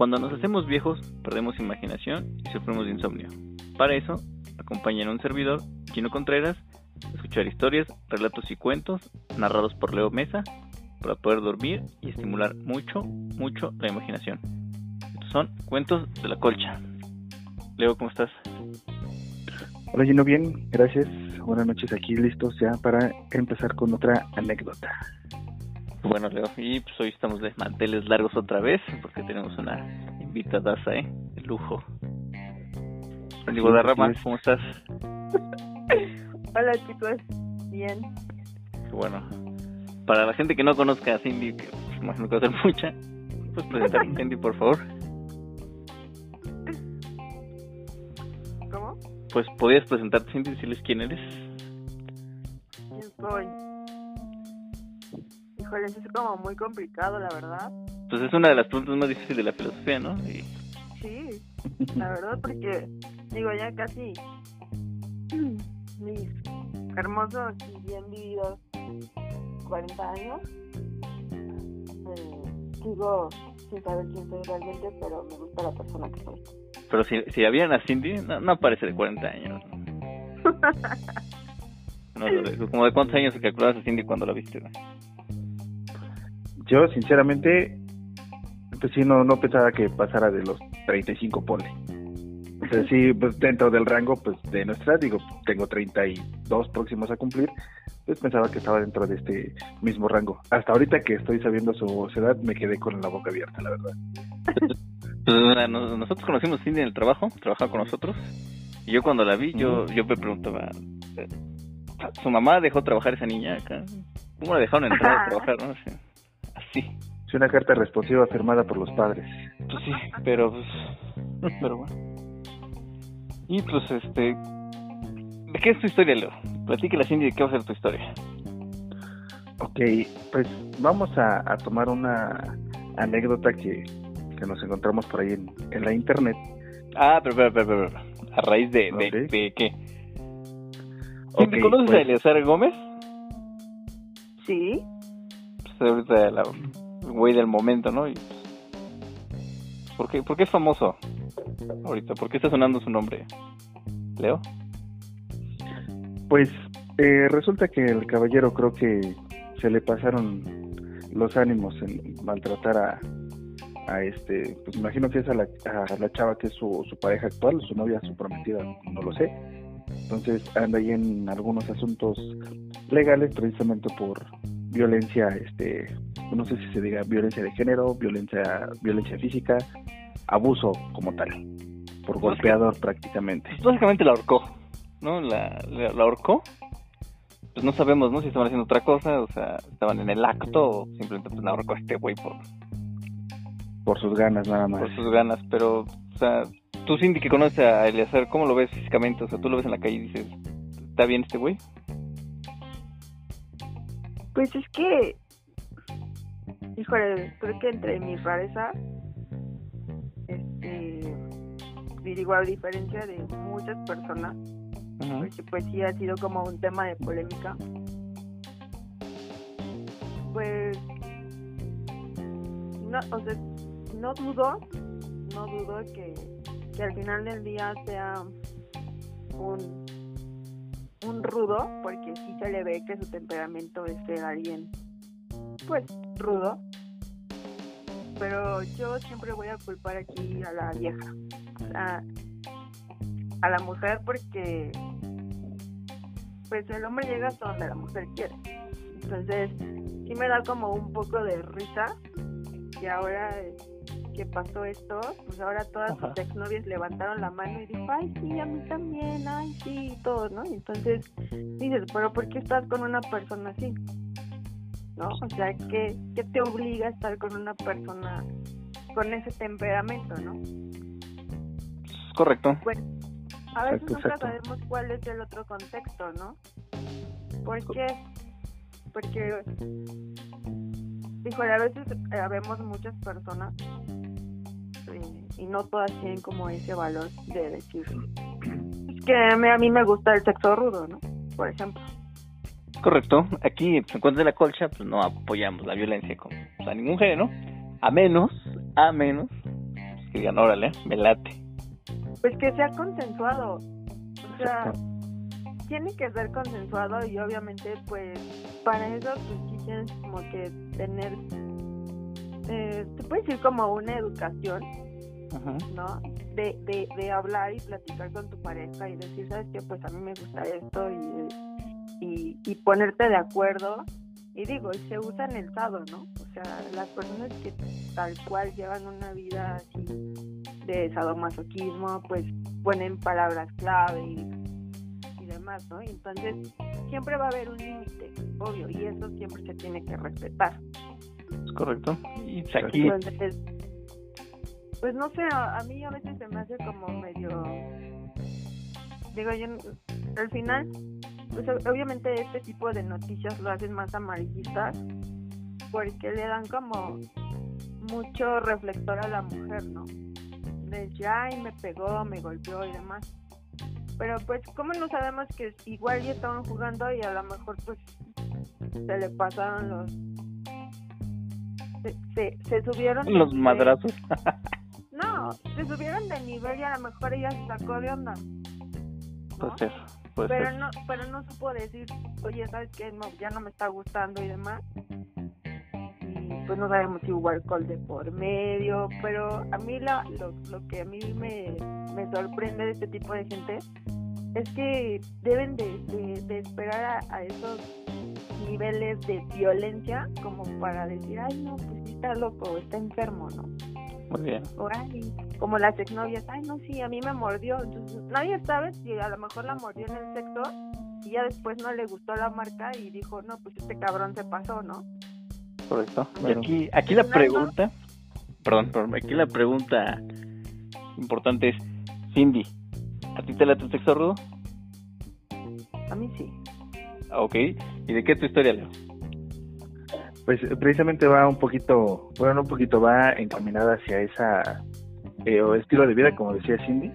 Cuando nos hacemos viejos, perdemos imaginación y sufrimos de insomnio. Para eso, acompañan a un servidor, Gino Contreras, a escuchar historias, relatos y cuentos narrados por Leo Mesa para poder dormir y estimular mucho, mucho la imaginación. Estos son cuentos de la colcha. Leo, ¿cómo estás? Hola Gino, bien, gracias. Buenas noches, aquí listos ya para empezar con otra anécdota. Bueno, Leo, y pues hoy estamos de manteles largos otra vez porque tenemos una invitada, ¿eh? De lujo. Digo, de Rama, ¿cómo estás? Hola chicos, bien. Bueno, para la gente que no conozca a Cindy, que pues, imagino que va a ser mucha, pues presentar a Cindy, por favor. ¿Cómo? Pues podías presentarte, Cindy, decirles quién eres. ¿Quién soy? Es como muy complicado, la verdad. Pues es una de las preguntas más difíciles de la filosofía, ¿no? Y Sí, la verdad, porque digo, ya casi mis hermosos y bien vividos 40 años, eh, sigo sin saber quién soy realmente, pero me gusta la persona que soy. Pero si, si habían a Cindy, no, no aparece de 40 años. No, como de cuántos años calculabas a Cindy cuando la viste, ¿no? Yo, sinceramente, pues sí, no, no pensaba que pasara de los 35, ponle. O sea, sí, pues dentro del rango pues de nuestra edad, digo, tengo 32 próximos a cumplir, pues pensaba que estaba dentro de este mismo rango. Hasta ahorita que estoy sabiendo su, edad, me quedé con la boca abierta, la verdad. Pues, nosotros conocimos a Cindy en el trabajo, trabajaba con nosotros. Y yo cuando la vi, yo, yo me preguntaba, eh, ¿su mamá dejó trabajar a esa niña acá? ¿Cómo la dejaron entrar a trabajar, no? Así. Así. Es una carta responsiva firmada por los padres. Pues sí, pero pues, pero bueno. Y pues este, ¿de qué es tu historia, Leo? Platícala Cindy de qué va a ser tu historia. Ok, pues vamos a, a tomar una anécdota que, que nos encontramos por ahí en, en la internet. Ah, pero, pero, pero, pero, pero, a raíz de, de, Ok. de qué. Cindy, Ok, ¿conoces a pues- Eleazar Gómez? Sí, Ahorita la güey del momento, ¿no? Y, pues, ¿por, qué, ¿Por qué es famoso ahorita? ¿Por qué está sonando su nombre? ¿Leo? Pues eh, resulta que el caballero creo que se le pasaron los ánimos en maltratar a, a este, pues me imagino que es a la, chava que es su pareja actual, su novia, su prometida, no lo sé. Entonces anda ahí en algunos asuntos legales precisamente por violencia, este, no sé si se diga violencia de género, violencia, violencia física, abuso como tal, por golpeador prácticamente. Pues básicamente la ahorcó, ¿no? La, la, la ahorcó. Pues no sabemos, ¿no? Si estaban haciendo otra cosa, o sea, estaban en el acto o simplemente pues la ahorcó a este güey por, por sus ganas nada más. por sus ganas. Pero, o sea, tú Cindy que conoces a Eleazar, ¿cómo lo ves físicamente? O sea, tú lo ves en la calle y dices, ¿está bien este güey? Pues es que, híjole, creo que entre mi rareza, este, digo, a diferencia de muchas personas, porque pues sí ha sido como un tema de polémica. Pues no, o sea, no dudo, no dudo que, que al final del día sea un un rudo, porque sí se le ve que su temperamento es ser alguien pues rudo. Pero yo siempre voy a culpar aquí a la vieja, a, a la mujer porque pues el hombre llega hasta donde la mujer quiere. Entonces, sí me da como un poco de risa y ahora que pasó esto, pues ahora todas sus exnovias levantaron la mano y dijo, ay, sí, a mí también, ay, sí, y todo, ¿no? Y entonces dices, pero ¿por qué estás con una persona así? ¿No? O sea, ¿qué, qué te obliga a estar con una persona con ese temperamento, ¿no? Es correcto. Pues a veces Exacto, nunca exacto. sabemos cuál es el otro contexto, ¿no? ¿Por qué? Porque, híjole, a veces eh, vemos muchas personas y no todas tienen como ese valor de decir, es que a mí, me gusta el sexo rudo, ¿no? Por ejemplo. Correcto. Aquí, pues, en cuanto de la colcha, pues no apoyamos la violencia con pues, a ningún género, a menos, a menos Que digan, órale, me late. Pues que sea consensuado. O sea, tiene que ser consensuado y obviamente pues para eso pues sí tienes como que tener, eh, te puedes decir como una educación, ¿no? De, de, de hablar y platicar con tu pareja y decir, ¿sabes qué? Pues a mí me gusta esto y, y, y ponerte de acuerdo y digo, se usa en el sado, ¿no? O sea, las personas que tal cual llevan una vida así de sadomasoquismo, pues ponen palabras clave y, demás, ¿no? Entonces, siempre va a haber un límite, obvio, y eso siempre se tiene que respetar. Es correcto. Y aquí... Entonces, pues no sé, a, mí a veces se me hace como medio... Digo, yo al final pues obviamente este tipo de noticias lo hacen más amarillistas porque le dan como mucho reflector a la mujer, ¿no? De ya y me pegó, me golpeó y demás. Pero pues, ¿cómo no sabemos que igual ya estaban jugando y a lo mejor pues se le pasaron los... Se, se, subieron... Los madrazos. no, se subieron de nivel y a lo mejor ella se sacó de onda. Pues eso pero no pero no supo decir oye sabes que no, ya no me está gustando y demás y pues no sabemos si hubo alcohol de por medio pero a mí la, lo, lo que a mí me, me sorprende de este tipo de gente es que deben de, de, esperar a, esos niveles de violencia como para decir ay no pues está loco está enfermo no muy bien. como las exnovias, ay, no, sí, a mí me mordió. Entonces, nadie sabe si a lo mejor la mordió en el sexo y ya después no le gustó la marca y dijo, no, pues este cabrón se pasó, ¿no? Correcto. Y aquí, aquí la pregunta, perdón, perdón, aquí la pregunta importante es, Cindy, ¿a ti te late el sexo rudo? A mí sí. Ok. ¿Y de qué es tu historia, Leo? pues precisamente va un poquito, bueno, un poquito va encaminada hacia esa eh, estilo de vida, como decía Cindy,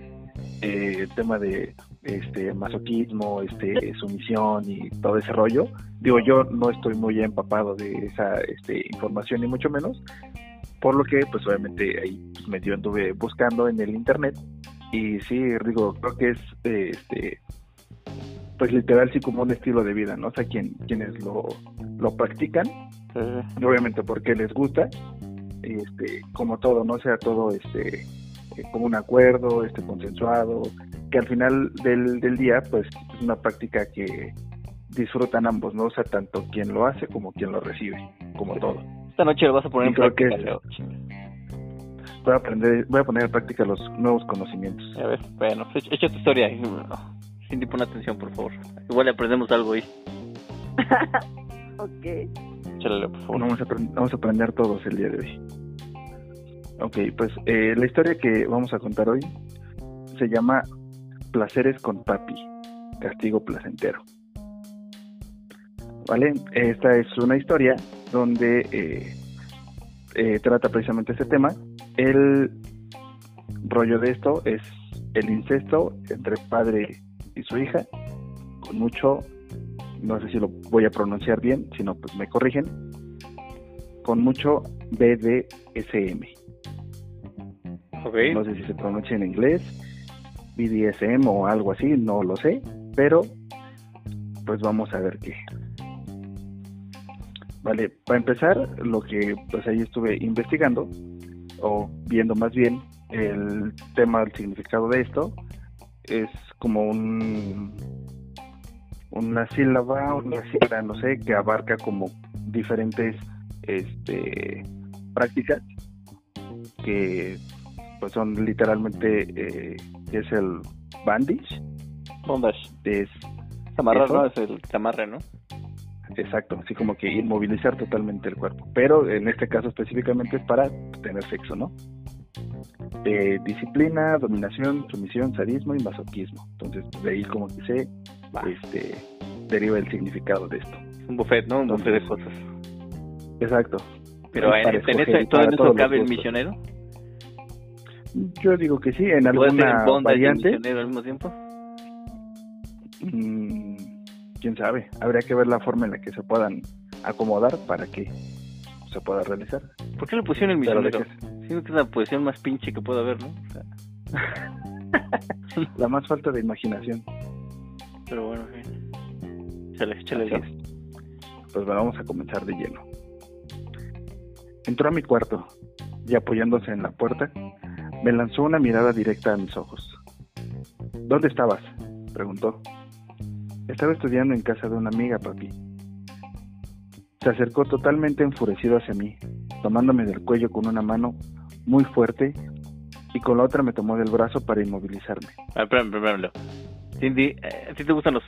eh, el tema de este masoquismo, este sumisión y todo ese rollo. Digo, yo no estoy muy empapado de esa este, información ni mucho menos, por lo que pues obviamente ahí pues, medio anduve buscando en el internet y sí, digo, creo que es este pues literal sí como un estilo de vida, ¿no? O sea, quien, quienes lo, lo practican, obviamente porque les gusta, este, como todo, no sea todo este eh, como un acuerdo, este consensuado, que al final del, del día, pues es una práctica que disfrutan ambos, ¿no? O sea, tanto quien lo hace como quien lo recibe, como todo. Esta noche lo vas a poner en práctica, Voy a aprender, voy a poner en práctica los nuevos conocimientos. A ver, bueno, pues, echa tu historia. Cindy, pon atención, por favor. Igual le aprendemos algo ahí. ok. Échale, por favor. Vamos a, vamos a aprender todos el día de hoy. Ok, pues eh, la historia que vamos a contar hoy se llama Placeres con Papi, Castigo Placentero. ¿Vale? Esta es una historia donde eh, eh, trata precisamente este tema. El rollo de esto es el incesto entre padre y su hija, con mucho, no sé si lo voy a pronunciar bien, si no, pues me corrigen, con mucho BDSM. Okay. No sé si se pronuncia en inglés, BDSM o algo así, no lo sé, pero pues vamos a ver qué. Vale, para empezar, lo que pues ahí estuve investigando, o viendo más bien el tema, el significado de esto, es como un una sílaba, una sílaba, no sé, que abarca como diferentes este prácticas que pues son literalmente eh, es el bandage. Bondage es amarrar no es el amarre no exacto así como que inmovilizar totalmente el cuerpo pero en este caso específicamente es para tener sexo no de disciplina, dominación, sumisión, sadismo y masoquismo. Entonces, de ahí como que se este, deriva el significado de esto. Un buffet, ¿no? Un buffet de cosas. Exacto. Pero en, en eso, ¿todo en eso cabe el misionero? Yo digo que sí, en alguna variante. misionero al mismo tiempo? Mm, quién sabe. Habría que ver la forma en la que se puedan acomodar para que se pueda realizar. ¿Por qué le pusieron el misionero? Siento que es la posición más pinche que puede haber, ¿no? O sea, La más falta de imaginación. pero bueno, gas. es. Pues bueno, vamos a comenzar de lleno. Entró a mi cuarto y apoyándose en la puerta, me lanzó una mirada directa a mis ojos. ¿Dónde estabas? preguntó. Estaba estudiando en casa de una amiga, papi. Se acercó totalmente enfurecido hacia mí, tomándome del cuello con una mano muy fuerte y con la otra me tomó del brazo para inmovilizarme. Ah, espérame, espérame. Cindy, eh, ¿a ti te gustan los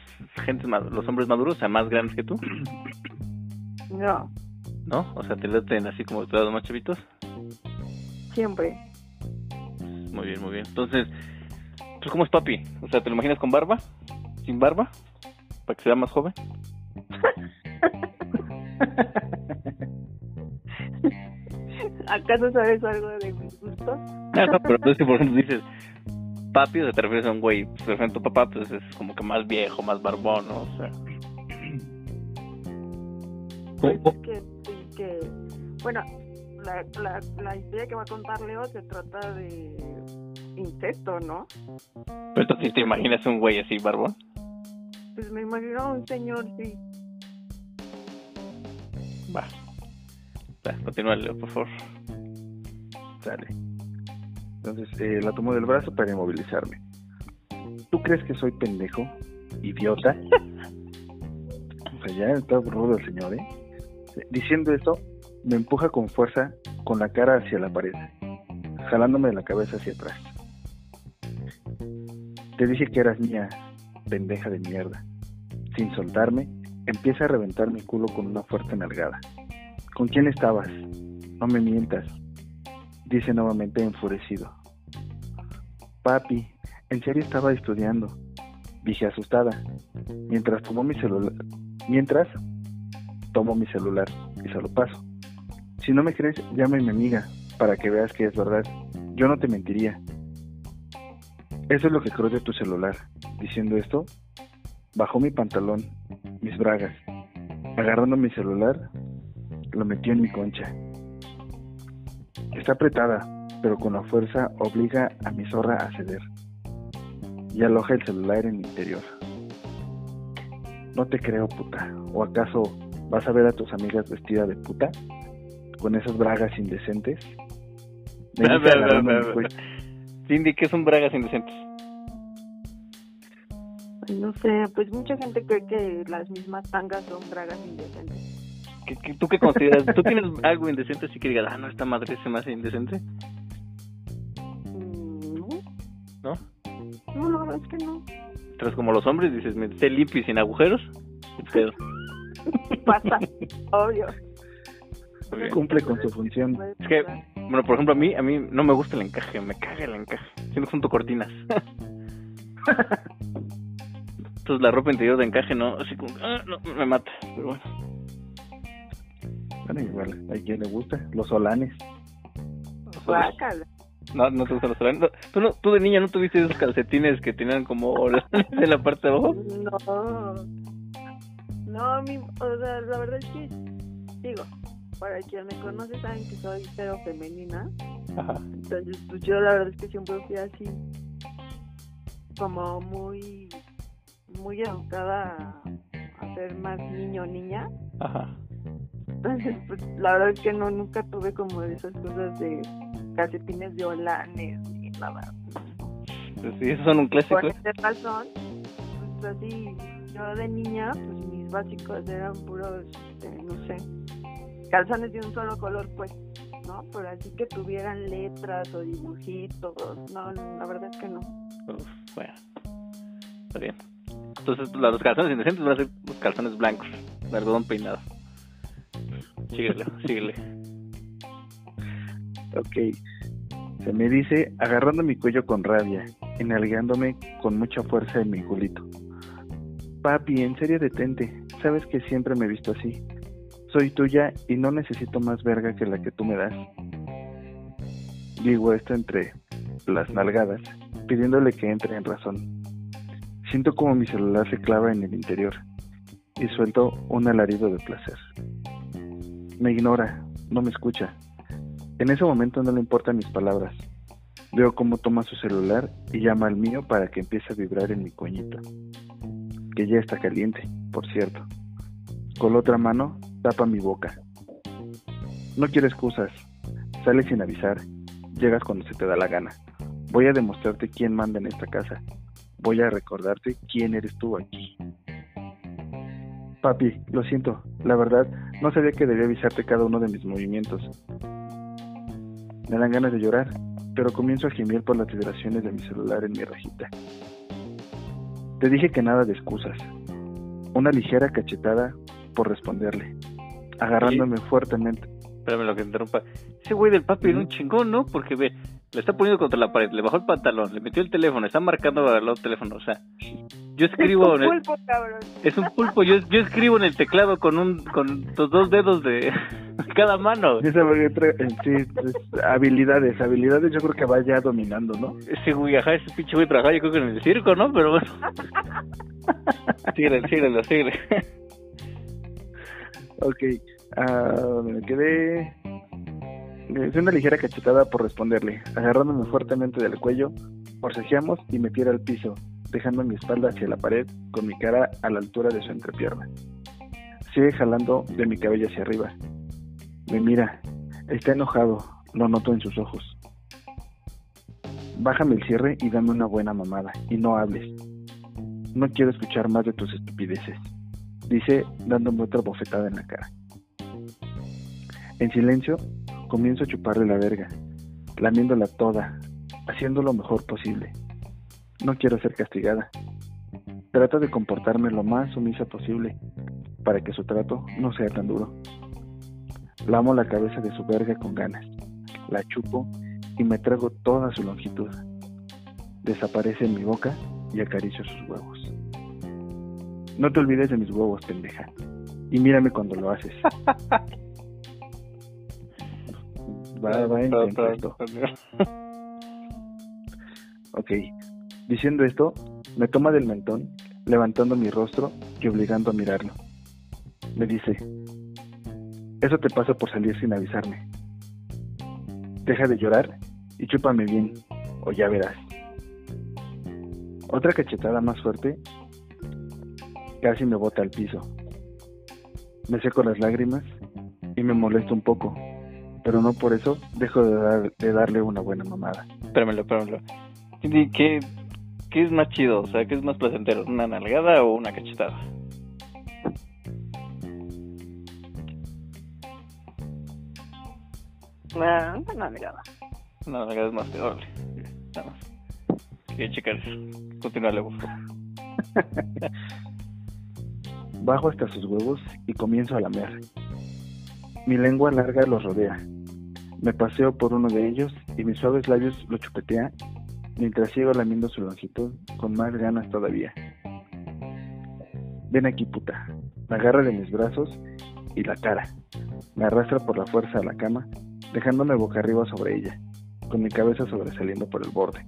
gentes ma- los hombres maduros, o sea, más grandes que tú? No, ¿No? O sea, te laten así como los más chavitos. siempre. Muy bien, muy bien. Entonces, ¿pues cómo es papi? O sea, ¿te lo imaginas con barba? ¿Sin barba? ¿Para que sea más joven? ¿Acaso sabes algo de mis gustos? No, pero entonces, por ejemplo, dices papi, o te refieres a un güey, pues, por ejemplo, tu papá, pues es como que más viejo, más barbón, ¿no? O sea, Pues es que, bueno, la, la, la historia que va a contar Leo se trata de incesto, ¿no? pero entonces, ¿te imaginas un güey así, barbón? Pues me imagino a un señor, sí. Va. Leo, por favor. Sale. Entonces eh, la tomó del brazo para inmovilizarme. ¿Tú crees que soy pendejo? ¿Idiota? o sea, ya está rudo el señor, ¿eh? Diciendo esto, me empuja con fuerza con la cara hacia la pared, jalándome de la cabeza hacia atrás. Te dije que eras mía, pendeja de mierda. Sin soltarme, empieza a reventar mi culo con una fuerte nalgada. ¿Con quién estabas? No me mientas dice nuevamente enfurecido. Papi, en serio estaba estudiando, dije asustada, mientras tomó mi celular, mientras tomo mi celular y se lo paso. Si no me crees, llama a mi amiga para que veas que es verdad. Yo no te mentiría. Eso es lo que creo de tu celular. Diciendo esto, bajó mi pantalón, mis bragas, agarrando mi celular, lo metió en mi concha. Está apretada, pero con la fuerza obliga a mi zorra a ceder. Y aloja el celular en mi interior. No te creo, puta. ¿O acaso vas a ver a tus amigas vestidas de puta? Con esas bragas indecentes. Me cuello. Cindy, ¿qué son bragas indecentes? Ay, No sé, pues mucha gente cree que las mismas tangas son bragas indecentes. ¿Qué, qué- tú qué consideras? ¿Tú tienes algo indecente así que digas, ah, no, esta madre se me hace indecente? Mm, No, ¿No? no, la verdad es que no. Tras como los hombres, dices, me esté limpio y sin agujeros. Pasa, obvio. Cumple con su función. Es que, bueno, por ejemplo, a mí, a mí no me gusta el encaje, me caga el encaje. Siento junto cortinas. Entonces la ropa interior de encaje no, así como, ah, no, me mata. Pero bueno. Bueno, igual, hay quien le gusta. Los solanes. Guácala. No, no te gustan los solanes. No, ¿Tú, no, ¿Tú de niña no tuviste esos calcetines que tenían como olanes en la parte de abajo? No. No, mí, o sea, la verdad es que, digo, para quien me conoce saben que soy cero femenina. Ajá. Entonces, pues yo la verdad es que siempre fui así, como muy, muy educada a, a ser más niño o niña. Ajá. Entonces, pues la verdad es que no, nunca tuve como esas cosas de calcetines de olanes ni nada. Pues sí, esos son un clásico. Por esta razón, pues así, yo de niña, pues mis básicos eran puros, este, no sé, calzones de un solo color, pues, ¿no? Pero así que tuvieran letras o dibujitos, no, la verdad es que no. Uf, bueno. Está bien. Entonces, los calzones indecentes van a ser los calzones blancos, de algodón peinado. Síguele, síguele. Ok. Se me dice agarrando mi cuello con rabia, enalgándome con mucha fuerza en mi culito. Papi, en serio detente. Sabes que siempre me he visto así. Soy tuya y no necesito más verga que la que tú me das. Digo esto entre las nalgadas, pidiéndole que entre en razón. Siento como mi celular se clava en el interior y suelto un alarido de placer. Me ignora, no me escucha. En ese momento no le importan mis palabras. Veo cómo toma su celular y llama al mío para que empiece a vibrar en mi cuñito, que ya está caliente, por cierto. Con la otra mano tapa mi boca. No quiero excusas. Sales sin avisar. Llegas cuando se te da la gana. Voy a demostrarte quién manda en esta casa. Voy a recordarte quién eres tú aquí. Papi, lo siento. La verdad, no sabía que debía avisarte cada uno de mis movimientos. Me dan ganas de llorar, pero comienzo a gemir por las vibraciones de mi celular en mi rajita. Te dije que nada de excusas. Una ligera cachetada por responderle, agarrándome fuertemente. Espérame lo que interrumpa. Ese güey del papi era un chingón, ¿no? Porque ve, le está poniendo contra la pared, le bajó el pantalón, le metió el teléfono, está marcando otro teléfono, o sea, yo escribo Es en un el, pulpo, cabrón. es un pulpo, yo, yo escribo en el teclado con un con los dos dedos de cada mano. Esa sí, es- habilidades, habilidades yo creo que va ya dominando, ¿no? Ese güey, ajá, ese pinche güey trabajaba yo creo que en el circo, ¿no? Pero bueno. síguele, síguele, síguele. Ok, ah, donde me quedé. Es una ligera cachetada por responderle, agarrándome fuertemente del cuello, forcejeamos y me tira al piso, dejando mi espalda hacia la pared con mi cara a la altura de su entrepierna. Sigue jalando de mi cabello hacia arriba. Me mira, está enojado, lo noto en sus ojos. Bájame el cierre y dame una buena mamada, y no hables. No quiero escuchar más de tus estupideces dice dándome otra bofetada en la cara. En silencio, comienzo a chuparle la verga, lamiéndola toda, haciendo lo mejor posible. No quiero ser castigada. Trato de comportarme lo más sumisa posible, para que su trato no sea tan duro. Lamo la cabeza de su verga con ganas, la chupo y me trago toda su longitud. Desaparece en mi boca y acaricio sus huevos. No te olvides de mis huevos, pendeja. Y mírame cuando lo haces. Va, va intenso esto. Ok. Diciendo esto, me toma del mentón, levantando mi rostro y obligando a mirarlo. Me dice, eso te pasa por salir sin avisarme. Deja de llorar y chúpame bien, o ya verás. Otra cachetada más fuerte casi me bota al piso. Me seco las lágrimas y me molesto un poco, pero no por eso dejo de, dar- de darle una buena mamada. Espéramelo, espéramelo. ¿qué, ¿qué es más chido? O sea, ¿qué es más placentero? ¿Una nalgada o una cachetada? Ah, una mirada. Una nalgada es más peor. Nada más. Quería checar eso. Favor. Bajo hasta sus huevos y comienzo a lamer. Mi lengua larga los rodea. Me paseo por uno de ellos y mis suaves labios lo chupetea mientras sigo lamiendo su longitud con más ganas todavía. Ven aquí, puta. Me agarra de mis brazos y la cara. Me arrastra por la fuerza a la cama, dejándome boca arriba sobre ella, con mi cabeza sobresaliendo por el borde.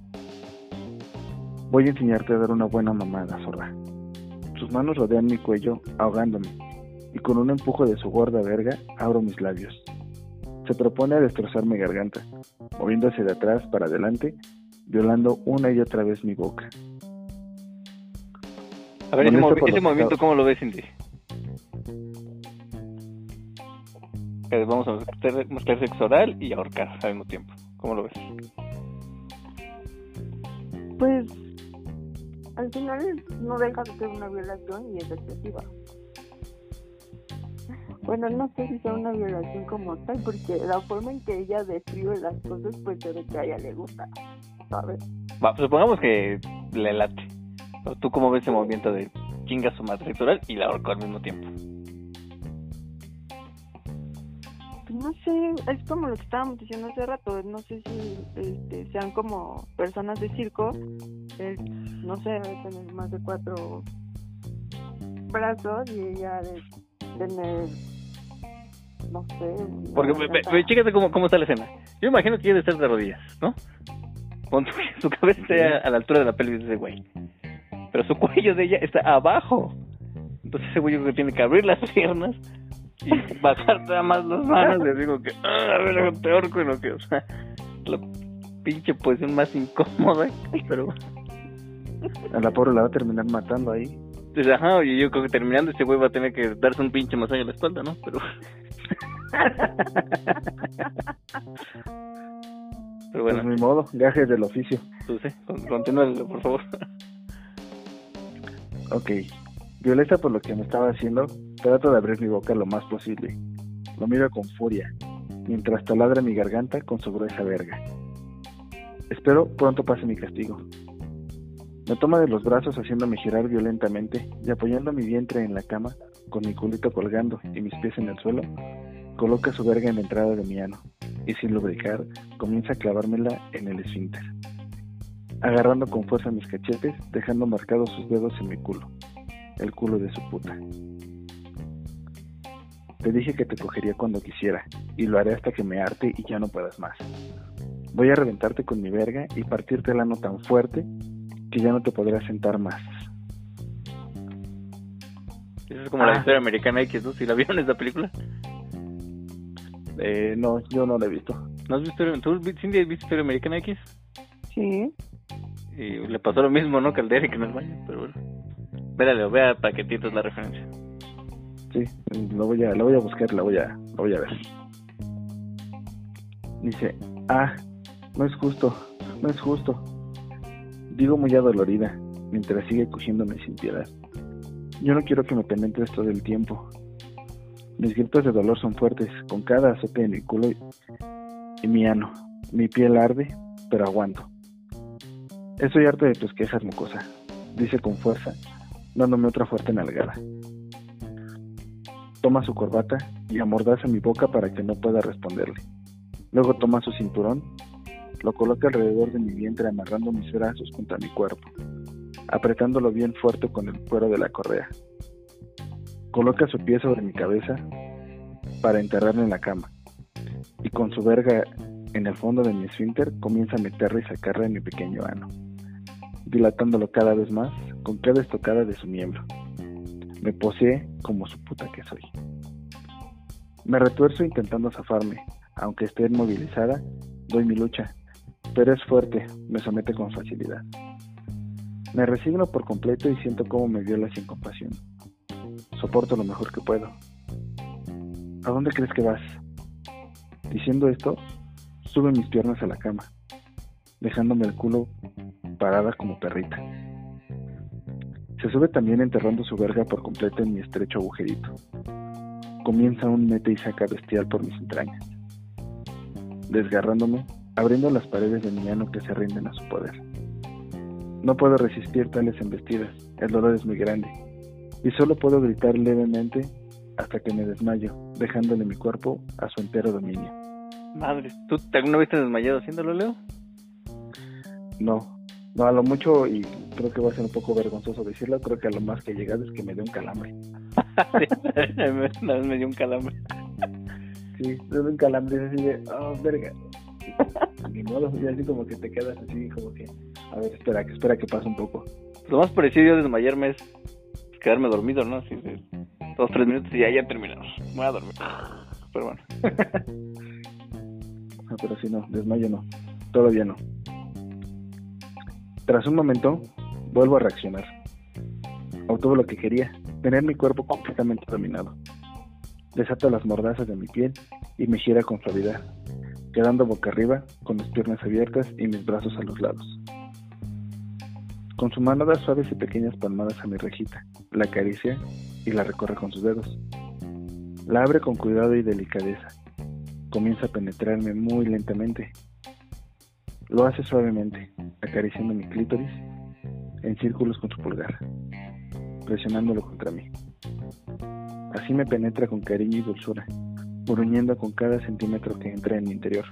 Voy a enseñarte a dar una buena mamada, zorra. Sus manos rodean mi cuello, ahogándome, y con un empujo de su gorda verga abro mis labios. Se propone a destrozar mi garganta, moviéndose de atrás para adelante, violando una y otra vez mi boca. A ver, ese, movi- ese los movimiento. ¿cómo lo ves, Cindy? Vamos a mostrar, mostrar sexo oral y ahorcar al mismo tiempo. ¿Cómo lo ves? Pues al final no deja de ser una violación y es excesiva. Bueno, no sé si sea una violación como tal, porque la forma en que ella describe las cosas, pues se ve que a ella le gusta, ¿sabes? Va, pues supongamos que le late. ¿Tú cómo ves ese movimiento de chinga su madre y la ahorco al mismo tiempo? Pues no sé, es como lo que estábamos diciendo hace rato, no sé si este, sean como personas de circo, eh, no sé, debe tener más de cuatro brazos y ella de tener, no sé... Porque, ve, chécate cómo, cómo está la escena. Yo imagino que quiere estar de rodillas, ¿no? Con su, cabeza está a la altura de la pelvis de ese güey. Pero su cuello de ella está abajo. Entonces ese güey que tiene que abrir las piernas, y bajarte más las manos les digo que ah, a ver te ahorco y lo que o sea la pinche posición más incómoda pero a la pobre la va a terminar matando ahí pues, ajá y yo creo que terminando este güey va a tener que darse un pinche masaje a la espalda no pero pero bueno pues, ni modo gajes del oficio tú sí continúa por favor ok violeta por lo que me estaba haciendo Trato de abrir mi boca lo más posible. Lo miro con furia, mientras taladra mi garganta con su gruesa verga. Espero pronto pase mi castigo. Me toma de los brazos haciéndome girar violentamente y apoyando mi vientre en la cama, con mi culito colgando y mis pies en el suelo, coloca su verga en la entrada de mi ano y sin lubricar comienza a clavármela en el esfínter, agarrando con fuerza mis cachetes, dejando marcados sus dedos en mi culo, el culo de su puta. Te dije que te cogería cuando quisiera, y lo haré hasta que me arte y ya no puedas más. Voy a reventarte con mi verga y partirte el ano tan fuerte que ya no te podrás sentar más. Eso es como la ah. historia americana X, ¿no? ¿Si la vieron esa película? Eh, no, yo no la he visto. ¿No has visto? ¿Tú, Cindy, has visto historia americana X? Sí. Y le pasó lo mismo, ¿no? Que al Derek en el baño, pero bueno. Vérale, vea paquetitos la referencia. Sí, lo voy a, lo voy a buscar, la voy a, lo voy a ver. Dice, ah, no es justo, no es justo. Digo muy adolorida, mientras sigue cogiéndome sin piedad. Yo no quiero que me penetres todo el tiempo. Mis gritos de dolor son fuertes, con cada azote en mi culo y, mi ano. Mi piel arde, pero aguanto. Estoy harto de tus quejas, mucosa, dice con fuerza, dándome otra fuerte nalgada toma su corbata y amordaza mi boca para que no pueda responderle. Luego toma su cinturón, lo coloca alrededor de mi vientre amarrando mis brazos contra mi cuerpo, apretándolo bien fuerte con el cuero de la correa. Coloca su pie sobre mi cabeza para enterrarme en la cama, y con su verga en el fondo de mi esfínter comienza a meterla y sacarla en mi pequeño ano, dilatándolo cada vez más con cada estocada de su miembro. Me posee como su puta que soy. Me retuerzo intentando zafarme. Aunque esté inmovilizada, doy mi lucha. Pero es fuerte, me somete con facilidad. Me resigno por completo y siento cómo me viola sin compasión. Soporto lo mejor que puedo. ¿A dónde crees que vas? Diciendo esto, sube mis piernas a la cama, dejándome el culo parada como perrita. Se sube también enterrando su verga por completo en mi estrecho agujerito. Comienza un mete y saca bestial por mis entrañas. Desgarrándome, abriendo las paredes de mi ano que se rinden a su poder. No puedo resistir tales embestidas, el dolor es muy grande, y solo puedo gritar levemente hasta que me desmayo, dejándole mi cuerpo a su entero dominio. Madre, ¿tú alguna vez te has desmayado haciéndolo, Leo? No, no, a lo mucho, y creo que va a ser un poco vergonzoso decirlo, creo que a lo más que he llegado es que me dio un calambre. Una vez me dio un calambre. sí, me dio un calambre así de, oh, verga. Ni modo, y así como que te quedas así, como que, a ver, espera, que espera que pase un poco. Lo más parecido a desmayarme es quedarme dormido, ¿no? Así de dos, tres minutos y ya, ya terminamos. Voy a dormir. Pero bueno. Ah, pero si no, desmayo no. Todavía no. Tras un momento, vuelvo a reaccionar. Obtuvo lo que quería, tener mi cuerpo completamente dominado. Desato las mordazas de mi piel y me gira con suavidad, quedando boca arriba, con mis piernas abiertas y mis brazos a los lados. Con su mano da suaves y pequeñas palmadas a mi rejita, la acaricia y la recorre con sus dedos. La abre con cuidado y delicadeza. Comienza a penetrarme muy lentamente, lo hace suavemente, acariciando mi clítoris en círculos con su pulgar, presionándolo contra mí. Así me penetra con cariño y dulzura, gruñendo con cada centímetro que entra en mi interior,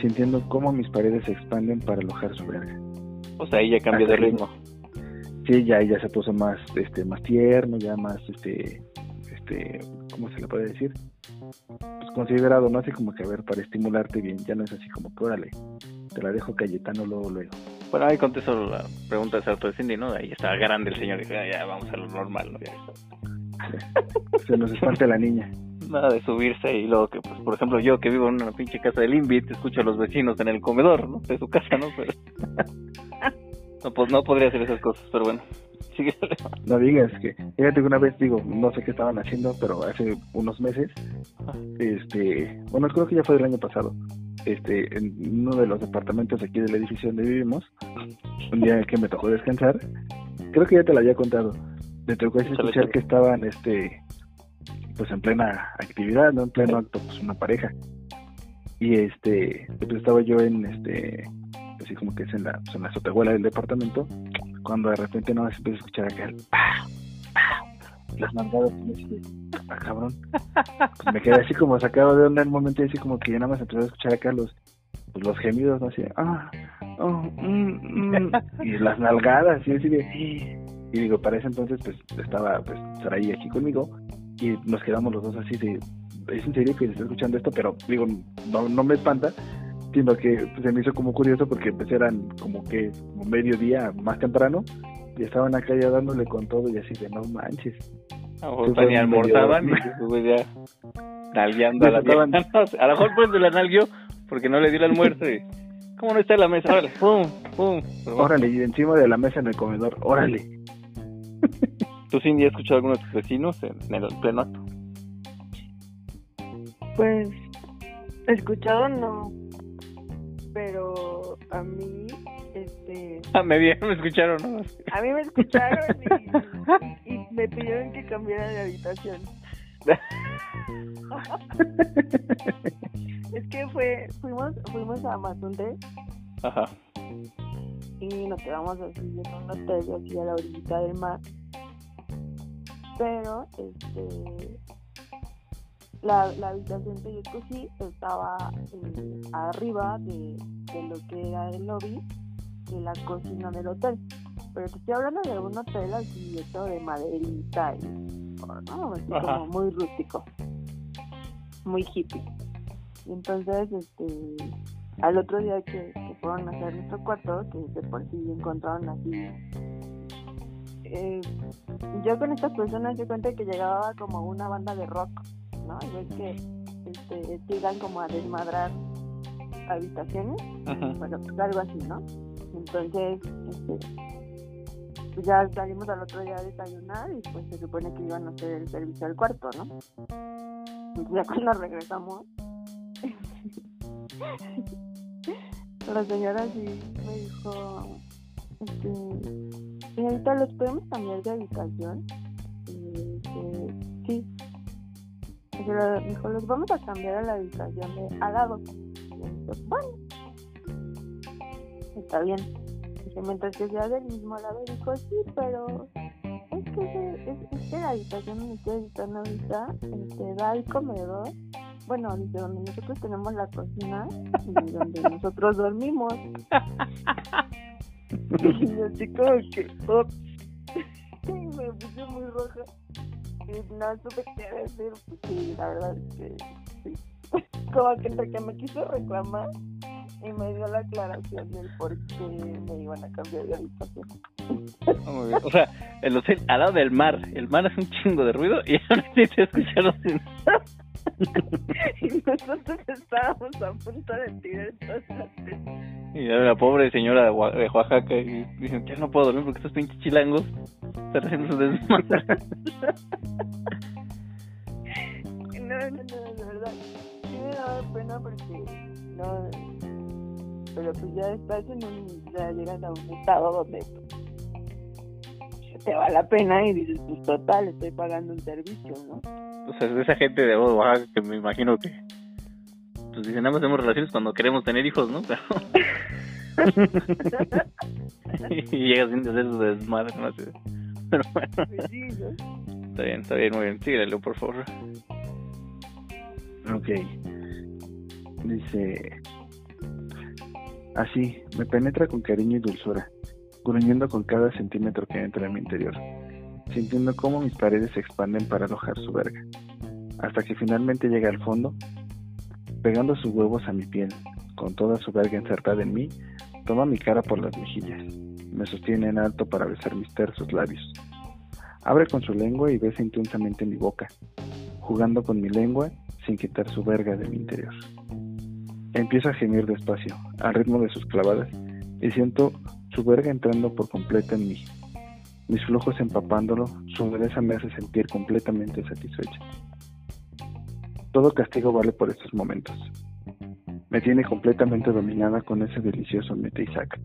sintiendo cómo mis paredes se expanden para alojar su verga. O sea, ella cambia de ritmo. Sí, ya ella se puso más, este, más tierno, ya más, este, este, ¿cómo se le puede decir? Pues considerado, ¿no? Así como que, a ver, para estimularte bien, ya no es así como que, órale, te la dejo Cayetano luego, luego. Bueno, ahí contesto la pregunta de Sarto de Cindy, ¿no? Ahí está grande el señor y dice, ah, ya, vamos a lo normal, ¿no? se nos espante la niña. Nada de subirse y luego que, pues, por ejemplo, yo que vivo en una pinche casa del Invit, escucho a los vecinos en el comedor, ¿no? De su casa, ¿no? Pero... no, pues no podría hacer esas cosas, pero bueno. Sigue. No digas que, fíjate que una vez digo, no sé qué estaban haciendo, pero hace unos meses, este, bueno, creo que ya fue el año pasado, este, en uno de los departamentos aquí del edificio donde vivimos, un día en el que me tocó descansar, creo que ya te lo había contado, me tocó escuchar que estaban, este, pues en plena actividad, ¿no? En pleno acto, pues una pareja. Y este, pues estaba yo en este, así como que es en la, pues en la azotehuela del departamento, cuando de repente no se empieza a escuchar acá el las mandadas ah, cabrón. Pues me quedé así como sacado de onda en un momento y así como que ya nada más empecé a escuchar acá los, pues los gemidos, ¿no? Así, ah, oh, mm, mm", y las nalgadas, y así de, y digo, para ese entonces pues estaba pues Saraí aquí conmigo y nos quedamos los dos así de, es en serio que está escuchando esto, pero digo, no, no me espanta, sino que pues, se me hizo como curioso porque pues eran como que como mediodía más temprano y estaban acá ya dándole con todo y así de no manches. A lo mejor ni almorzaban y se ya nalgueando a la a lo mejor pues de la nalguió porque no le dio el almuerzo y ¿cómo no está en la mesa? Órale, pum, pum. Órale, y encima de la mesa en el comedor, órale. ¿Tú, Cindy, has escuchado a alguno de tus vecinos en, el pleno acto? Pues, escuchado no, pero a mí, este... Ah, me vieron, me escucharon, ¿no? A mí me escucharon y, y me pidieron que cambiara de habitación. es que fue, fuimos, fuimos a Mazunde. Ajá. Y nos quedamos así en un hotel así a la orillita del mar pero este la, la habitación que yo escogí estaba eh, arriba de, de, lo que era el lobby y la cocina del hotel. Pero te estoy hablando de un hotel así hecho de maderita y ¿no? así como muy rústico, muy hippie. Y entonces, este, al otro día que, que fueron a hacer nuestro cuarto, que de por sí encontraron así eh, yo con estas personas yo cuenta que llegaba como una banda de rock, ¿no? Y es que este, llegan como a desmadrar habitaciones, bueno, pues algo así, ¿no? Entonces, este, pues ya salimos al otro día a desayunar y pues se supone que iban a hacer el servicio al cuarto, ¿no? Y ya cuando regresamos, la señora sí me dijo, este, Señorita, ¿los podemos cambiar de habitación? Y sí. Dijo, los vamos a cambiar a la habitación de al lado. Y dije, bueno, está bien. Mientras que sea del mismo lado, dijo, sí, pero es que, es, es que la habitación donde ustedes están ahorita este, da al comedor. Bueno, dice, donde nosotros tenemos la cocina y donde nosotros dormimos. y yo así como que, me puse muy roja. No supe qué decir, pues la verdad es que sí. Como que entre que me quiso reclamar y me dio la aclaración del por qué me iban a cambiar de habitación. O sea, el hotel al lado del mar. El mar hace un chingo de ruido y ahora sí te escucharon sin... y nosotros estábamos a punto de tirar todas las Y la pobre señora de Oaxaca y dicen, ya no puedo dormir porque estos pinches chilangos están haciendo su desmadre. no, no, no, de verdad. Sí me daba pena porque no... Pero pues ya estás en un... ya llegas a un estado donde te vale la pena y dices, pues total, estoy pagando un servicio, ¿no? O sea, esa gente de Oaxaca que me imagino que pues dicen, nada más tenemos relaciones cuando queremos tener hijos, ¿no? Pero... y llegas sin hacer su desmadre, no sé. Pero bueno. Pues está bien, está bien, muy bien. Síguelo, por favor. Ok. Dice... Así, me penetra con cariño y dulzura, gruñendo con cada centímetro que entra en mi interior sintiendo cómo mis paredes se expanden para alojar su verga, hasta que finalmente llega al fondo, pegando sus huevos a mi piel, con toda su verga insertada en mí, toma mi cara por las mejillas, me sostiene en alto para besar mis tersos labios. Abre con su lengua y besa intensamente mi boca, jugando con mi lengua sin quitar su verga de mi interior. Empiezo a gemir despacio, al ritmo de sus clavadas, y siento su verga entrando por completo en mí. Mis flujos empapándolo, su dureza me hace sentir completamente satisfecha. Todo castigo vale por estos momentos. Me tiene completamente dominada con ese delicioso mete y saca.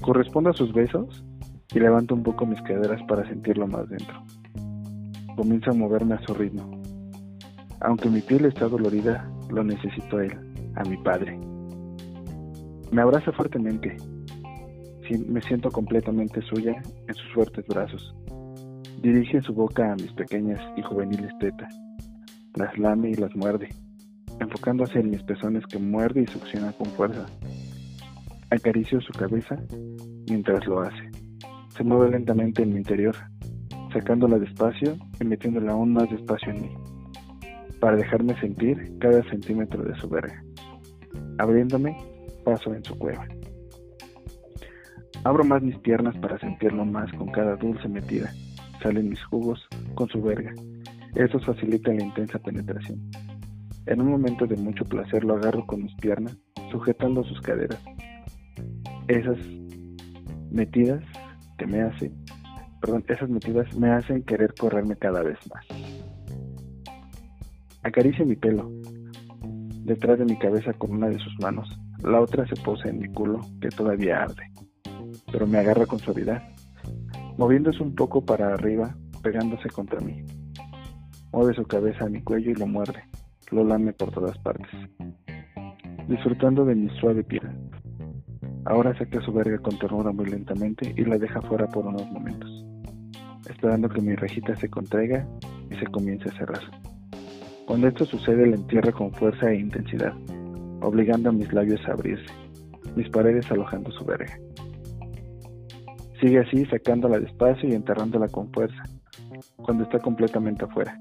Correspondo a sus besos y levanto un poco mis caderas para sentirlo más dentro. Comienzo a moverme a su ritmo. Aunque mi piel está dolorida, lo necesito a él, a mi padre. Me abraza fuertemente. Me siento completamente suya en sus fuertes brazos. Dirige su boca a mis pequeñas y juveniles tetas. Las lame y las muerde enfocándose en mis pezones que muerde y succiona con fuerza. Acaricio su cabeza mientras lo hace. Se mueve lentamente en mi interior, sacándola despacio y metiéndola aún más despacio en mí, para dejarme sentir cada centímetro de su verga. Abriéndome, paso en su cueva. Abro más mis piernas para sentirlo más con cada dulce metida. Salen mis jugos con su verga. Eso facilita la intensa penetración. En un momento de mucho placer lo agarro con mis piernas, sujetando sus caderas. Esas metidas que me hacen, perdón, esas metidas me hacen querer correrme cada vez más. Acaricia mi pelo, detrás de mi cabeza con una de sus manos. La otra se posa en mi culo, que todavía arde, pero me agarra con suavidad, moviéndose un poco para arriba, pegándose contra mí. Mueve su cabeza a mi cuello y lo muerde lo lame por todas partes, disfrutando de mi suave piel. Ahora saca su verga con ternura muy lentamente y la deja fuera por unos momentos, esperando que mi rejita se contraiga y se comience a cerrar. Cuando esto sucede, la entierra con fuerza e intensidad, obligando a mis labios a abrirse, mis paredes alojando su verga. Sigue así, sacándola despacio y enterrándola con fuerza, cuando está completamente afuera.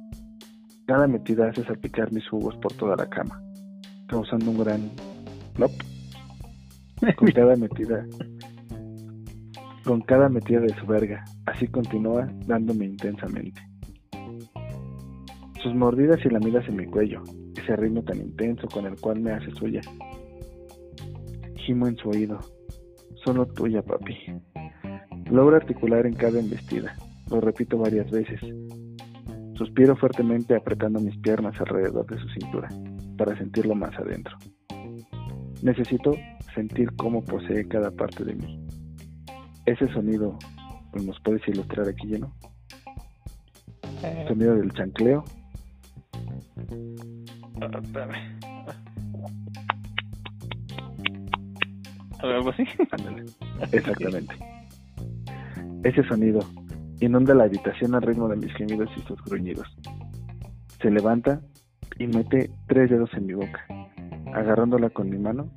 Cada metida hace salpicar mis jugos por toda la cama, causando un gran plop. Con cada metida, con cada metida de su verga, así continúa dándome intensamente. Sus mordidas y lamidas en mi cuello, ese ritmo tan intenso con el cual me hace suya. Gimo en su oído, solo tuya, papi. Logro articular en cada embestida, lo repito varias veces, Suspiro fuertemente apretando mis piernas alrededor de su cintura para sentirlo más adentro. Necesito sentir cómo posee cada parte de mí. Ese sonido, ¿nos puedes ilustrar aquí lleno? Eh. Sonido del chancleo. ¿Algo así? Exactamente. Ese sonido Inunda la habitación al ritmo de mis gemidos y sus gruñidos. Se levanta y mete tres dedos en mi boca, agarrándola con mi mano.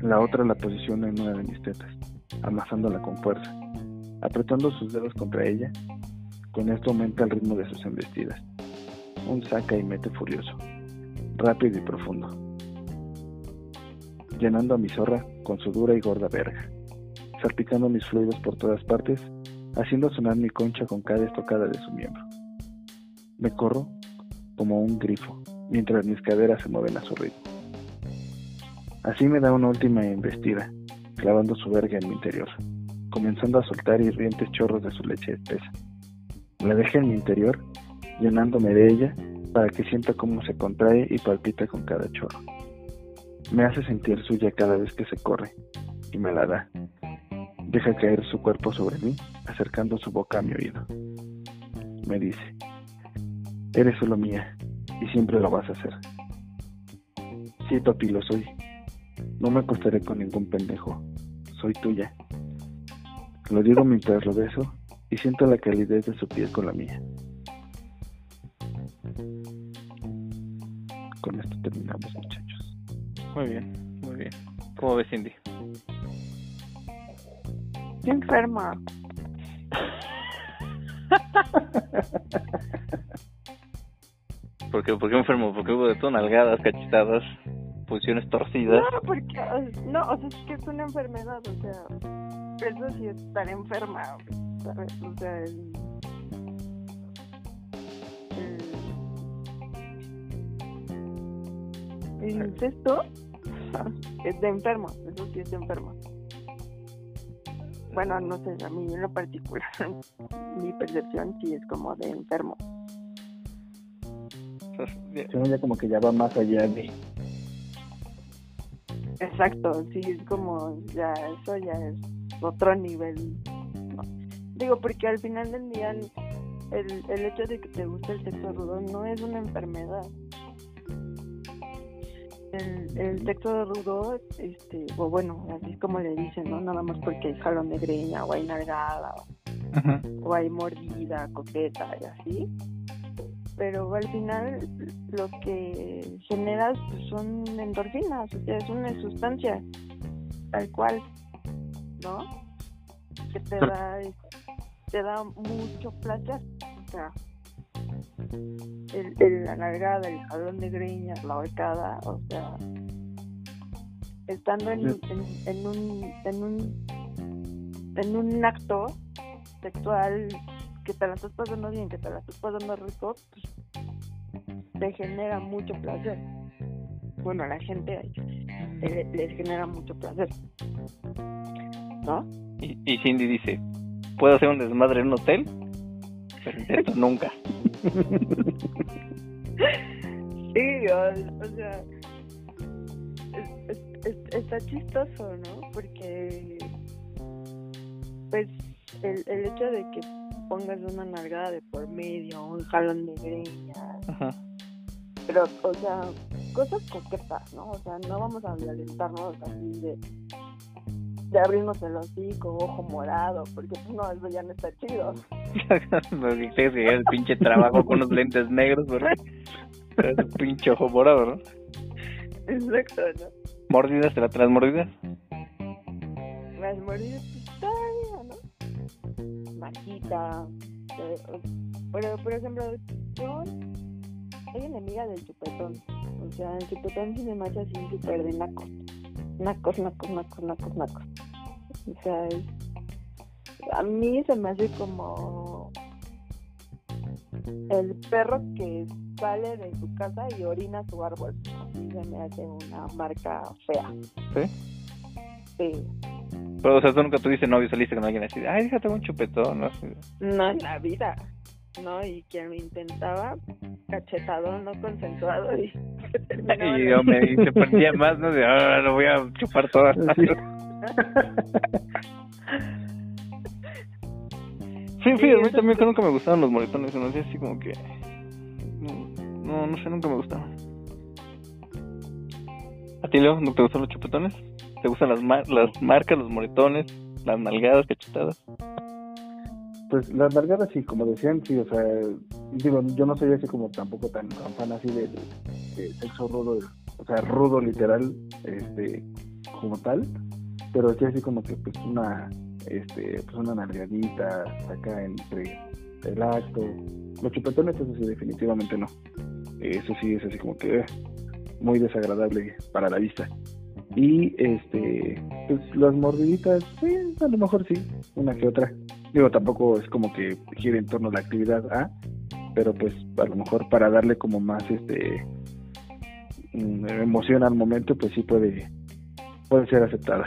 La otra la posiciona en una de mis tetas, amasándola con fuerza, apretando sus dedos contra ella. Con esto aumenta el ritmo de sus embestidas. Un saca y mete furioso, rápido y profundo, llenando a mi zorra con su dura y gorda verga, salpicando mis fluidos por todas partes haciendo sonar mi concha con cada estocada de su miembro. Me corro como un grifo, mientras mis caderas se mueven a su ritmo. Así me da una última embestida, clavando su verga en mi interior, comenzando a soltar hirvientes chorros de su leche espesa. La dejé en mi interior, llenándome de ella para que sienta cómo se contrae y palpita con cada chorro. Me hace sentir suya cada vez que se corre y me la da, Deja caer su cuerpo sobre mí, acercando su boca a mi oído. Me dice, eres solo mía y siempre lo vas a hacer. Sí, papi, lo soy. No me acostaré con ningún pendejo. Soy tuya. Lo digo mientras lo beso y siento la calidez de su piel con la mía. Con esto terminamos, muchachos. Muy bien, muy bien. ¿Cómo ves, Cindy? Estoy enferma. ¿Por qué, enfermo? Porque hubo de todo nalgadas, cachetadas, pulsiones torcidas. No, porque, no, o sea, es que es una enfermedad, o sea, eso sí es estar enferma, ¿sabes? O sea, el, el, es de enfermo, eso sí es de enfermo. Bueno, no sé, a mí en lo particular, mi percepción sí es como de enfermo. Según ya como que ya va más allá de... Exacto, sí, es como, ya, eso ya es otro nivel. ¿no? Digo, porque al final del día el, el hecho de que te guste el sexo rudo no es una enfermedad. El, el sexo rudo, este, o bueno, así es como le dicen, ¿no? Nada más porque hay jalón de greña, o hay nalgada, o hay mordida, coqueta y así. Pero al final lo que generas pues, son endorfinas, o sea, es una sustancia tal cual, ¿no? Que te da, te da mucho placer, o sea, el, el- la nalgada, el jalón de greñas, la horcada, o sea, estando en, en, en un, en un, en un acto sexual que te la estás pasando bien, que te la estás pasando rico, pues, te genera mucho placer. Bueno, a la gente les genera mucho placer. ¿No? Y, y Cindy dice, ¿puedo hacer un desmadre en un hotel? Pero intento nunca. Sí, o, o sea, es- es- es- está chistoso, ¿no? Porque, pues, el, el hecho de que pongas una nalgada de por medio, un jalón de greñas, Ajá. pero, o sea, cosas coquetas, ¿no? O sea, no vamos a violentarnos así de, de abrirnos el hocico, ojo morado, porque no, eso ya no está chido. Tienes que al pinche trabajo con unos lentes negros, ¿verdad? Pero ese pinche ojo morado, ¿no? Exacto, ¿no? Mordidas, ¿te la traes mordidas? Las mordidas, pues todavía, ¿no? Eh, Pero, por ejemplo, yo soy enemiga del chupetón. O sea, el chupetón sí me marcha así súper de nacos. Nacos, nacos, nacos, nacos, nacos. O sea, es... a mí se me hace como el perro que sale de su casa y orina su árbol. Así se me hace una marca fea. ¿Sí? Sí. Pero, o sea, tú nunca tuviste novio, saliste con alguien así, de, ay, déjate un chupetón, ¿no? No en la vida, ¿no? Y quien lo intentaba, cachetado, no consensuado, y yo me y se perdía más, ¿no? De, ahora lo voy a chupar todo. Sí. Sí, a mí también que nunca me gustaban los moretones, no sé, así como que... No, no sé, nunca me gustaban. ¿A ti, Leo, no te gustan los chupetones? ¿Te gustan las, mar- las marcas, los moretones, las nalgadas, cachetadas? Pues las largadas sí, como decían, sí, o sea, digo, yo no soy así como tampoco tan, tan fan así del de sexo rudo, o sea, rudo literal, este, como tal, pero sí así como que pues una, este, pues una nalgadita acá entre el acto, los chupetones eso sí definitivamente no, eso sí es así como que eh, muy desagradable para la vista. Y este, pues las mordiditas, a lo mejor sí, una que otra. Digo, tampoco es como que gire en torno a la actividad A, pero pues a lo mejor para darle como más este mm, emoción al momento, pues sí puede puede ser aceptada.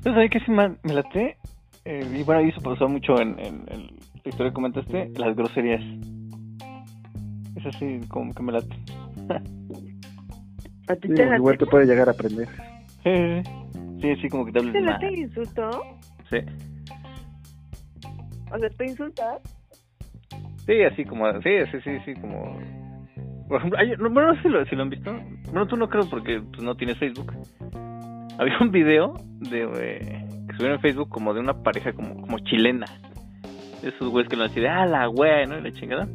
Entonces, ahí que sí me, me late, eh, y bueno, eso pasó mucho en, en, en la historia que comentaste, las groserías. Es así como que me late. ¿A ti Sí, te late, igual te puede llegar a aprender. Sí, sí, sí, como que te hables te late el insulto? Sí. O sea, ¿te insultas? Sí, así como, sí, sí, sí, sí, como... Por ejemplo, hay- no, bueno, no sé si lo, si lo han visto. Bueno, tú no creo porque pues, no tienes Facebook. Había un video de eh, que subieron en Facebook como de una pareja como, como chilena. De esos güeyes que lo así de, ah, la güey, ¿no? Y la chingada.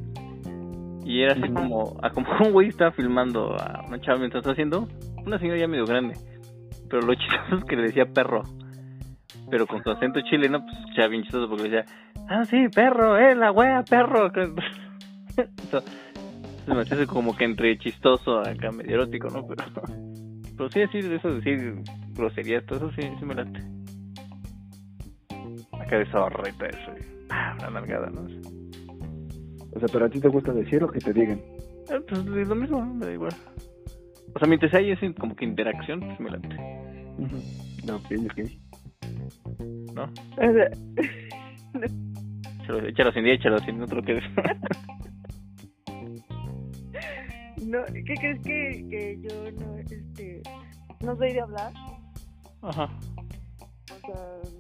Y era así como, a como un güey estaba filmando a una chava mientras estaba haciendo, una señora ya medio grande. Pero lo chistoso es que le decía perro. Pero con su acento chileno, pues ya bien chistoso porque le decía, ah, sí, perro, eh, la wea, perro. Eso, se me hace como que entre chistoso acá, medio erótico, ¿no? Pero, pero sí decir eso, decir groserías, todo eso sí, sí me late. Acá de todo eso. y, ah, una nalgada, ¿no? O sea, pero a ti te gusta decir lo que te digan. Eh, Pues es lo mismo, ¿no? me da igual. O sea, mientras hay ese como que interacción, pues me late. Ujú. Ok, ok. ¿No? O sea, Échalo, échalo sin día, échalo sin otro que no, ¿qué crees que, que yo no, este, no soy de hablar? Ajá. O sea,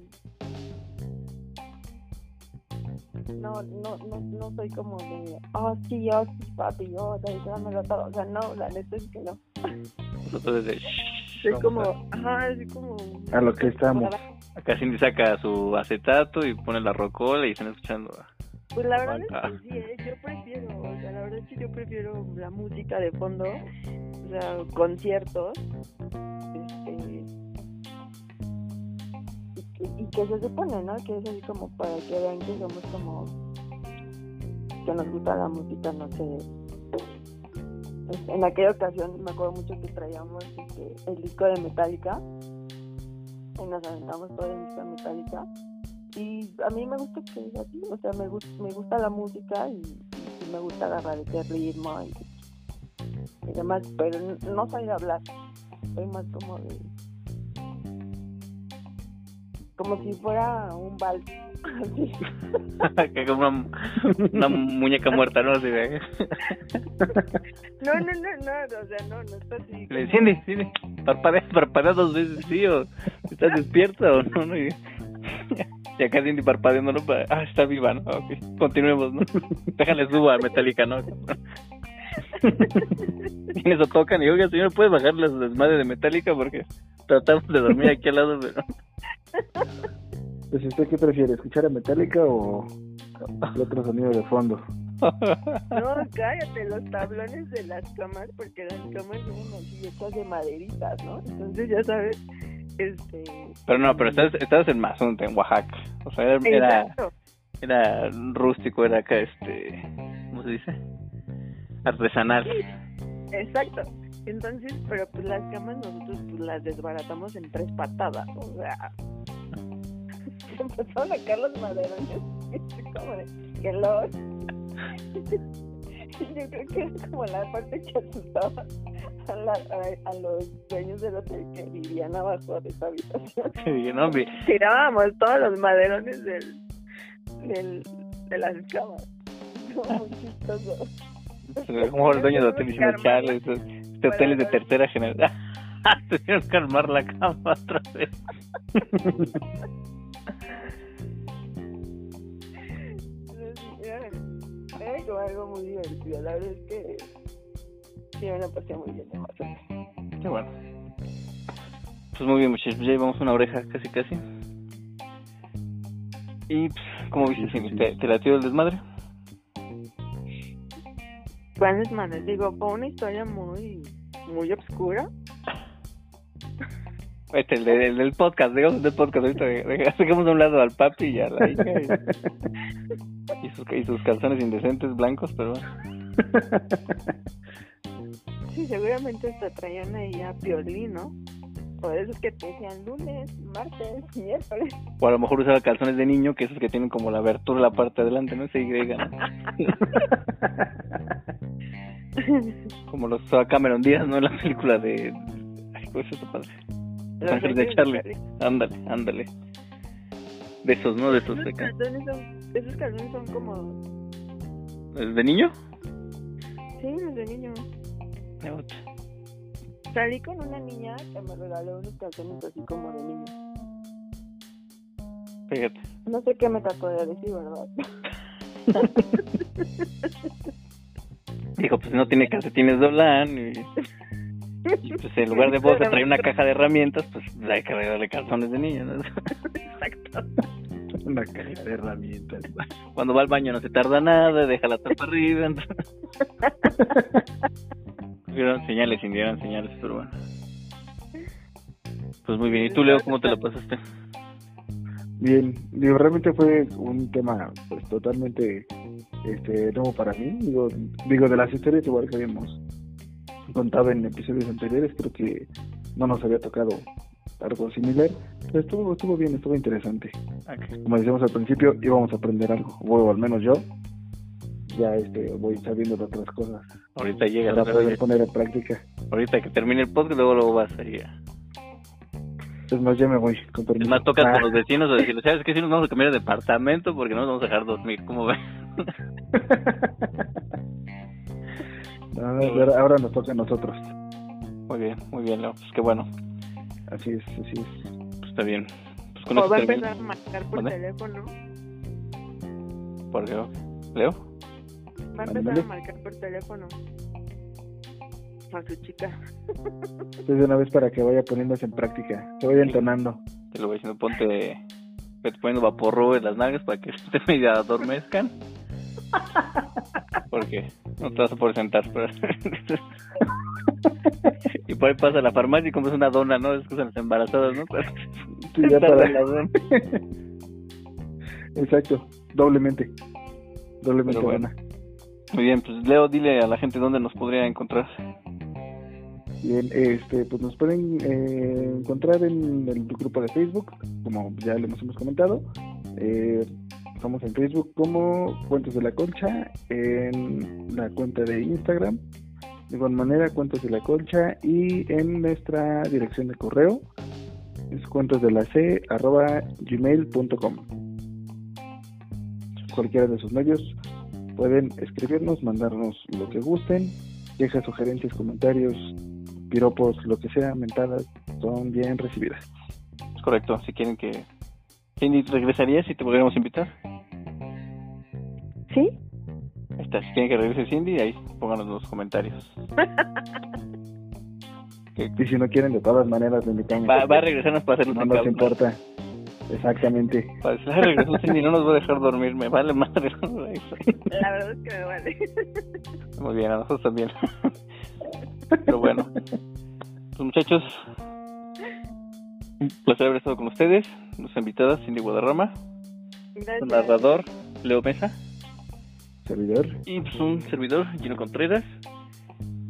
no, no, no, no soy como de, oh, sí, oh, sí, papi, oh, dámelo todo. O sea, no, la neta es que no. Nosotros desde... Soy como, ajá, así como... A lo que estamos. Acá Cindy saca su acetato y pone la rocola y están escuchando. Pues la verdad es que sí, ¿eh? yo prefiero, o sea, la verdad es que yo prefiero la música de fondo, o sea, conciertos, y que, se supone, ¿no? Que es así como para que vean que somos como, que nos gusta la música, no sé. Este, En aquella ocasión me acuerdo mucho que traíamos este, el disco de Metallica y nos aventamos todo el disco de Metallica y a mí me gusta que es así, o sea, me, gus- me gusta la música y, me gusta agarrar ese ritmo y, demás, pero no soy de hablar, soy más como de... como si fuera un vals. así. que como una, una muñeca muerta, ¿no? Así de... No, no, no, no, o sea, no, no está así. Le Cindy, parpadea, parpadea dos veces, sí, o estás despierta o no, ¿no? Y, y acá Cindy parpadeando, ¿no? Ah, está viva, ¿no? Ok, continuemos, ¿no? Déjale subo a Metallica, ¿no? y eso tocan y, oiga, señor, ¿puede bajar las desmadres de Metallica? Porque tratamos de dormir aquí al lado, pero... Pues, ¿usted qué prefiere? ¿Escuchar a Metallica o el otro sonido de fondo? No, cállate, los tablones de las camas, porque las camas vienen así hechas de maderitas, ¿no? Entonces, ya sabes, este... Pero no, pero estás, estás en Mazunte, en Oaxaca. O sea, era, era, Exacto. era rústico, era acá, este... ¿Cómo se dice? Artesanal. Exacto. Entonces, pero pues las camas nosotros pues las desbaratamos en tres patadas, o sea. Empezaron a sacar los maderones, como de que los. Yo creo que era como la parte que asustaba a, la, a, a los dueños del hotel que vivían abajo de esa habitación. No, Tirábamos todos los maderones del, del, de las camas. Como muy chistoso. como el dueño del hotel diciendo, chale, este, este hotel es de tercera generación. Tuvieron que calmar la cama otra vez. Era, algo muy divertido. La verdad es que sí, me la pasé muy bien. Qué bueno. Pues muy bien, muchachos, ya llevamos una oreja casi casi. Y, pues, ¿cómo viste, Sí, sí, Cindy? sí. ¿Te, te latió el desmadre? Buenas manos, digo, fue una historia muy, muy obscura. Este, el, de- el del podcast, digamos, el del podcast. Ahorita de- de- dejamos a un lado al papi y a la hija. Y, y sus, y sus calzones indecentes blancos, pero bueno. Sí, seguramente hasta traían ahí a Piolín, ¿no? Por eso es que te decían lunes, martes, miércoles. O a lo mejor usaba calzones de niño, que esos que tienen como la abertura la parte de adelante, ¿no? Y, ¿no? Como los Cameron Díaz, ¿no? En la película de... Ay, ¿cómo es eso, padre? Los Ángeles de Charlie. Ándale, ándale. De esos, ¿no? De esos de acá. son, esos calzones son como... ¿De niño? Sí, los de niño. Me gusta. Salí con una niña que me regaló unos calzones así como de niño. Fíjate. No sé qué me trató de decir, ¿verdad? Dijo, pues no tiene calcetines Dolan y, y pues en lugar de bolsa trae una caja de herramientas, pues hay que regalarle calzones de niño, ¿no? Exacto. Una caja de herramientas. Cuando va al baño no se tarda nada, deja la tapa arriba. entonces- Dieron señales, dieron señales, pero bueno. Pues muy bien. ¿Y tú, Leo, cómo te lo pasaste? Bien, digo, realmente fue un tema pues totalmente este nuevo para mí. Digo, digo de las historias igual que habíamos contado en episodios anteriores, creo que no nos había tocado algo similar. Pero estuvo, estuvo bien, estuvo interesante. Como decíamos al principio, íbamos a aprender algo, o al menos yo. Ya este, voy sabiendo de otras cosas. Ahorita llega para poder poner en práctica. Ahorita que termine el podcast, luego, luego vas a ir. Es más, ya me voy. Con es más, tocas con ah. los vecinos a decirles, ¿sabes qué? Si nos vamos a cambiar de departamento porque no nos vamos a dejar dormir. ¿Cómo ven? ahora nos toca a nosotros. Muy bien, muy bien, Leo. Pues qué bueno. Así es, así es. Pues está bien. Pues con o va a empezar a marcar por teléfono. ¿Por qué? ¿Leo? Va a empezar a marcar por teléfono. A su chica. Desde una vez para que vaya poniéndose en práctica, que vaya entonando. Te lo voy diciendo, ponte, vete poniendo vaporro en las nalgas para que te medio adormezcan. Porque no te vas a poder sentar. Pero... y por ahí pasa a la farmacia y compras una dona, ¿no? Es que las embarazadas, ¿no? sí, ya para... la dona. Exacto, doblemente. Doblemente buena. Muy bien, pues Leo, dile a la gente dónde nos podría encontrar. Bien, este, pues nos pueden eh, encontrar en el grupo de Facebook, como ya le hemos comentado. Eh, estamos en Facebook como Cuentos de la Colcha, en la cuenta de Instagram, de igual manera Cuentos de la Colcha y en nuestra dirección de correo es cuentos de la c arroba gmail.com. Cualquiera de sus medios pueden escribirnos, mandarnos lo que gusten, quejas, sugerencias, comentarios, piropos, lo que sea, mentadas, son bien recibidas. Es correcto, si quieren que... Cindy, ¿regresarías si te pudiéramos invitar? ¿Sí? Está, si quieren que regrese Cindy, ahí pónganos los comentarios. y si no quieren, de todas maneras, le invitamos. Va, va a regresarnos para hacernos No nos importa. Exactamente. Para decir, regresó Cindy, no nos va a dejar dormir, me vale madre. La verdad es que me vale. Muy bien, a nosotros también. Pero bueno, pues muchachos, un placer haber estado con ustedes. Nuestra invitada, Cindy Guadarrama. Gracias. narrador, Leo Mesa. Servidor. Y pues un servidor, Gino Contreras.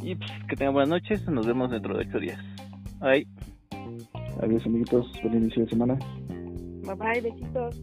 Y pues que tengan buenas noches. Nos vemos dentro de ocho días. Bye. Adiós, amiguitos. Buen inicio de semana. Bye bye, besitos.